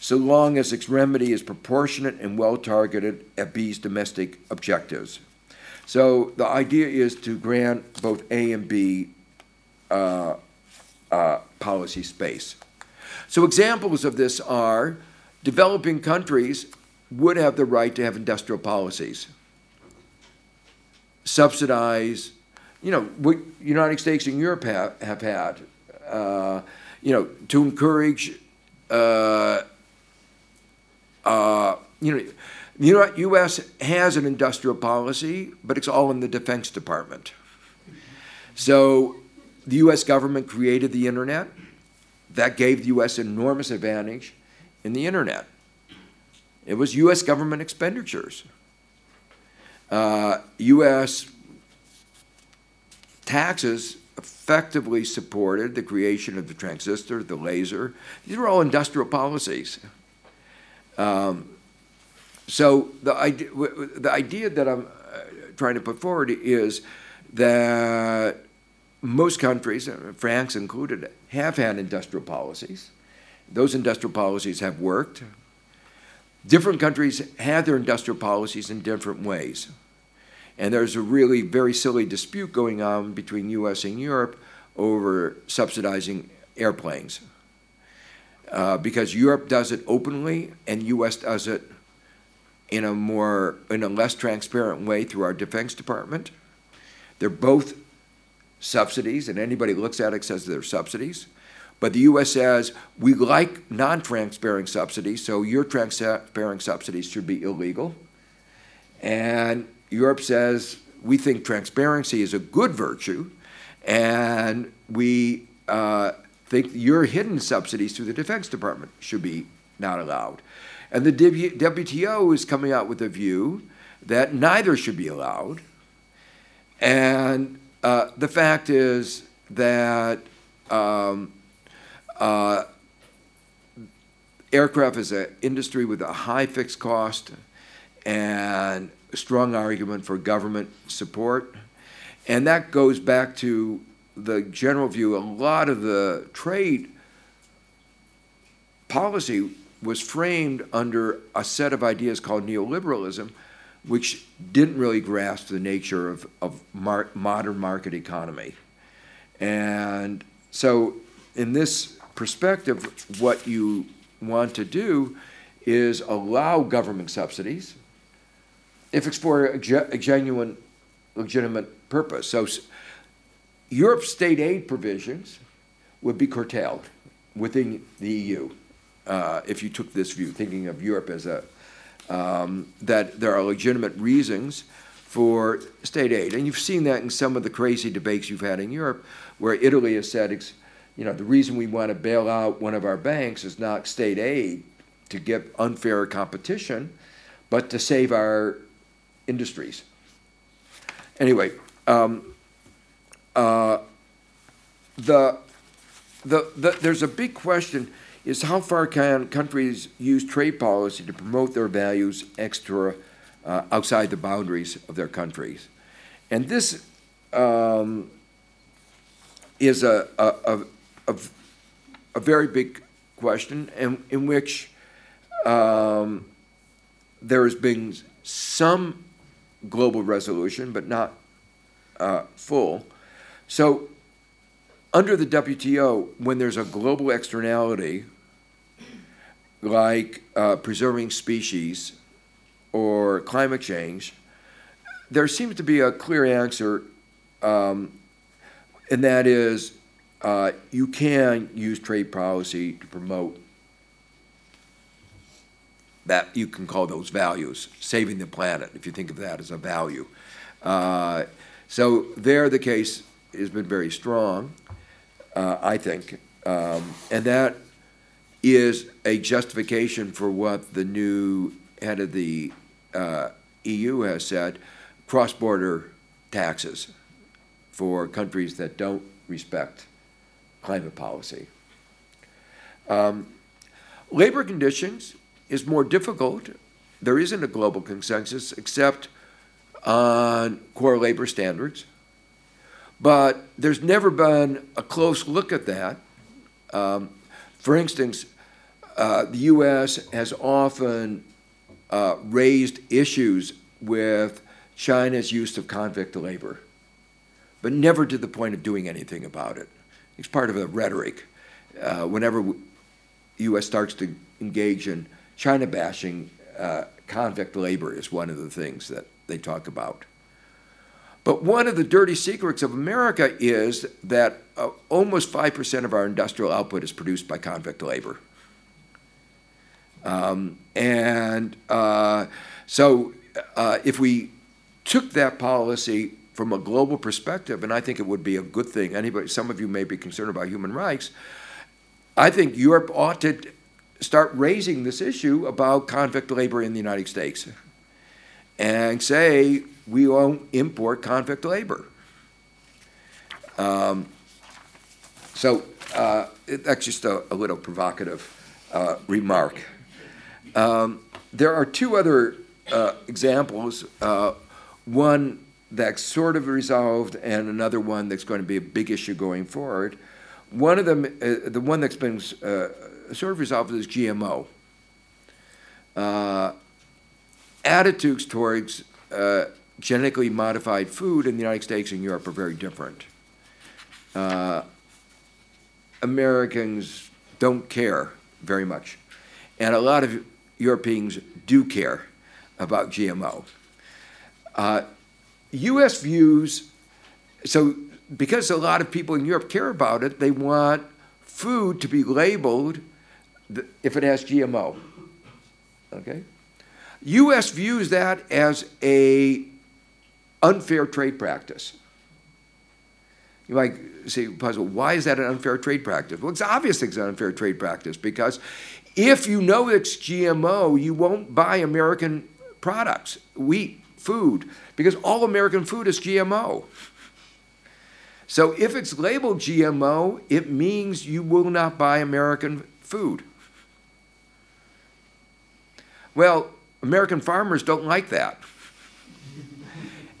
so long as its remedy is proportionate and well targeted at B's domestic objectives. So the idea is to grant both A and B uh, uh, policy space. So examples of this are developing countries would have the right to have industrial policies, subsidize, you know, what United States and Europe have, have had. Uh, you know, to encourage uh, uh, you know, the U.S. has an industrial policy, but it's all in the Defense Department. So the U.S. government created the internet. That gave the U.S. enormous advantage in the internet. It was U.S. government expenditures. Uh, U.S. taxes effectively supported the creation of the transistor, the laser. These were all industrial policies. Um, so the idea, the idea that I'm uh, trying to put forward is that most countries, uh, France included, have had industrial policies. Those industrial policies have worked. Different countries have their industrial policies in different ways. And there's a really very silly dispute going on between US and Europe over subsidizing airplanes. Uh, because Europe does it openly and US does it in a more, in a less transparent way through our Defense Department. They're both subsidies, and anybody looks at it says they're subsidies. But the U.S. says we like non-transparent subsidies, so your transparent subsidies should be illegal. And Europe says we think transparency is a good virtue, and we uh, think your hidden subsidies through the Defense Department should be not allowed. And the WTO is coming out with a view that neither should be allowed. And uh, the fact is that um, uh, aircraft is an industry with a high fixed cost and strong argument for government support. And that goes back to the general view. A lot of the trade policy was framed under a set of ideas called neoliberalism, which didn't really grasp the nature of, of mar modern market economy. And so, in this perspective, what you want to do is allow government subsidies if it's for a, ge a genuine, legitimate purpose. So, Europe's state aid provisions would be curtailed within the EU uh, if you took this view, thinking of Europe as a, um, that there are legitimate reasons for state aid. And you've seen that in some of the crazy debates you've had in Europe, where Italy has said, you know, the reason we want to bail out one of our banks is not state aid to get unfair competition, but to save our industries. Anyway, um, uh, the, the, the, there's a big question is how far can countries use trade policy to promote their values extra uh, outside the boundaries of their countries? And this um, is a, a, a, a, very big question in, in which um, there has been some global resolution, but not uh, full. So under the WTO, when there's a global externality, like uh, preserving species or climate change, there seems to be a clear answer, um, and that is uh, you can use trade policy to promote that you can call those values, saving the planet, if you think of that as a value. Uh, so there the case has been very strong uh, I think. Um, and that is a justification for what the new head of the uh, EU has said cross border taxes for countries that don't respect climate policy. Um, labor conditions is more difficult. There isn't a global consensus except on core labor standards. But there's never been a close look at that. Um, for instance, uh, the U.S. has often uh, raised issues with China's use of convict labor, but never to the point of doing anything about it. It's part of the rhetoric. Uh, whenever the U.S. starts to engage in China bashing, uh, convict labor is one of the things that they talk about. But one of the dirty secrets of America is that uh, almost 5% of our industrial output is produced by convict labor. Um, and uh, so uh, if we took that policy from a global perspective, and I think it would be a good thing, anybody, some of you may be concerned about human rights, I think Europe ought to start raising this issue about convict labor in the United States and say we won't import convict labor. Um, so uh, that's just a, a little provocative uh, remark. Um, there are two other uh, examples. Uh, one that's sort of resolved, and another one that's going to be a big issue going forward. One of them, uh, the one that's been uh, sort of resolved is GMO. Uh, attitudes towards uh, genetically modified food in the United States and Europe are very different. Uh, Americans don't care very much, and a lot of Europeans do care about GMO. U.S. Uh, views, so because a lot of people in Europe care about it, they want food to be labeled if it has GMO. Okay? U.S. views that as a unfair trade practice. You might say, puzzle, why is that an unfair trade practice? Well, it's obvious it's an unfair trade practice because if you know it's GMO, you won't buy American products, wheat, food, because all American food is GMO. So if it's labeled GMO, it means you will not buy American food. Well, American farmers don't like that.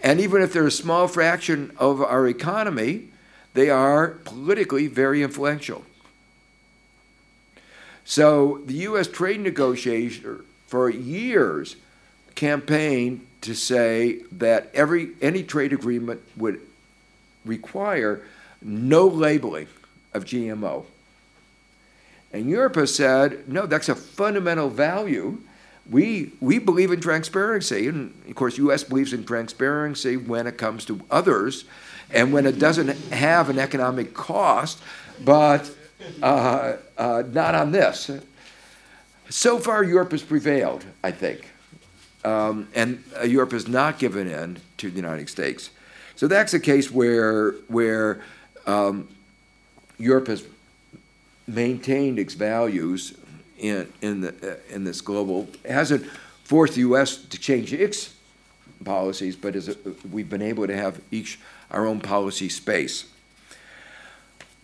And even if they're a small fraction of our economy, they are politically very influential. So the U.S. trade negotiator for years campaigned to say that every any trade agreement would require no labeling of GMO. And Europe has said, no, that's a fundamental value. We, we believe in transparency, and of course, U.S. believes in transparency when it comes to others, and when it doesn't have an economic cost, but uh, uh, not on this. So far, Europe has prevailed, I think. Um, and uh, Europe has not given in to the United States. So that's a case where, where um, Europe has maintained its values in, in, the, uh, in this global, hasn't forced the U.S. to change its policies, but as a, we've been able to have each our own policy space.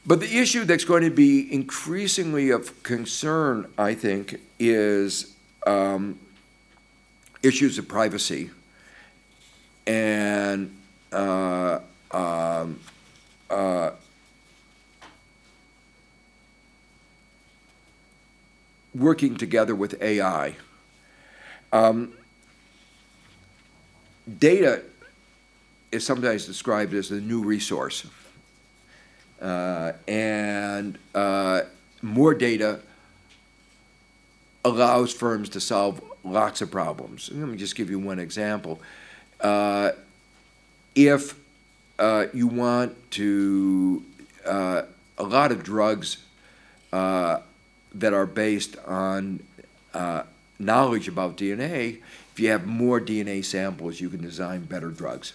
But the issue that's going to be increasingly of concern, I think, is um, issues of privacy and uh, um, uh, working together with AI. Um, data is sometimes described as the new resource. Uh, and uh, more data allows firms to solve lots of problems. Let me just give you one example. Uh, if uh, you want to, uh, a lot of drugs uh, that are based on knowledge about DNA, if you have more DNA samples, you can design better drugs.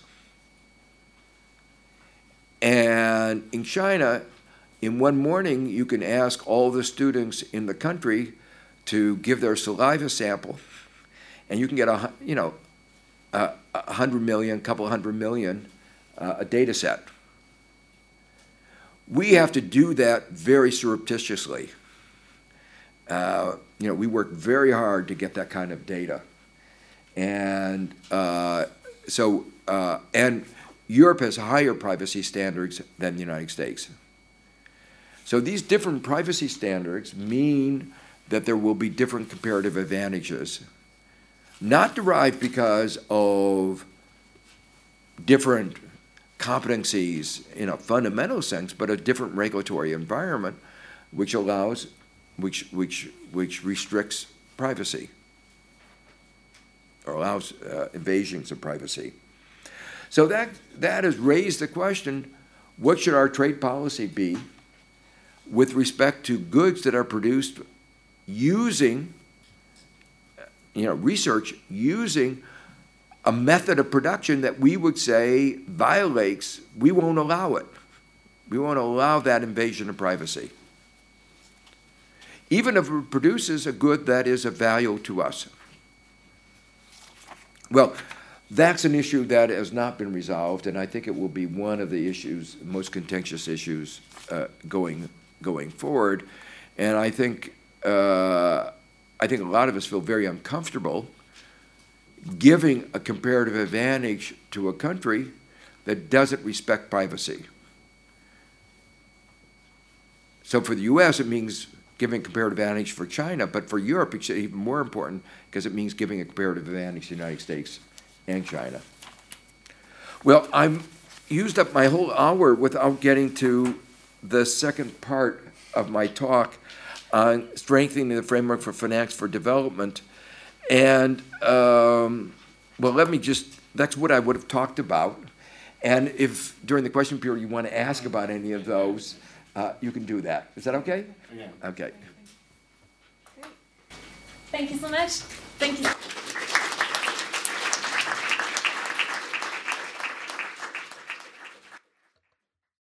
And in China, in one morning, you can ask all the students in the country to give their saliva sample, and you can get a you know a, a hundred million, couple hundred million, uh, a data set. We have to do that very surreptitiously. Uh, you know, we work very hard to get that kind of data, and uh, so uh, and Europe has higher privacy standards than the United States. So these different privacy standards mean that there will be different comparative advantages, not derived because of different competencies in a fundamental sense, but a different regulatory environment which allows, which, which, which restricts privacy or allows uh, invasions of privacy. So that, that has raised the question what should our trade policy be with respect to goods that are produced using you know, research using a method of production that we would say violates, we won't allow it. We won't allow that invasion of privacy. Even if it produces a good that is of value to us. Well, that's an issue that has not been resolved, and I think it will be one of the issues, most contentious issues uh, going going forward. And I think uh, I think a lot of us feel very uncomfortable giving a comparative advantage to a country that doesn't respect privacy. So for the U.S., it means giving comparative advantage for China, but for Europe, it's even more important because it means giving a comparative advantage to the United States and China. Well, I've used up my whole hour without getting to the second part of my talk on strengthening the framework for finance for development. And, um, well, let me just, that's what I would have talked about. And if during the question period you want to ask about any of those, uh, you can do that. Is that okay? Yeah. Okay. Thank you so much. Thank you.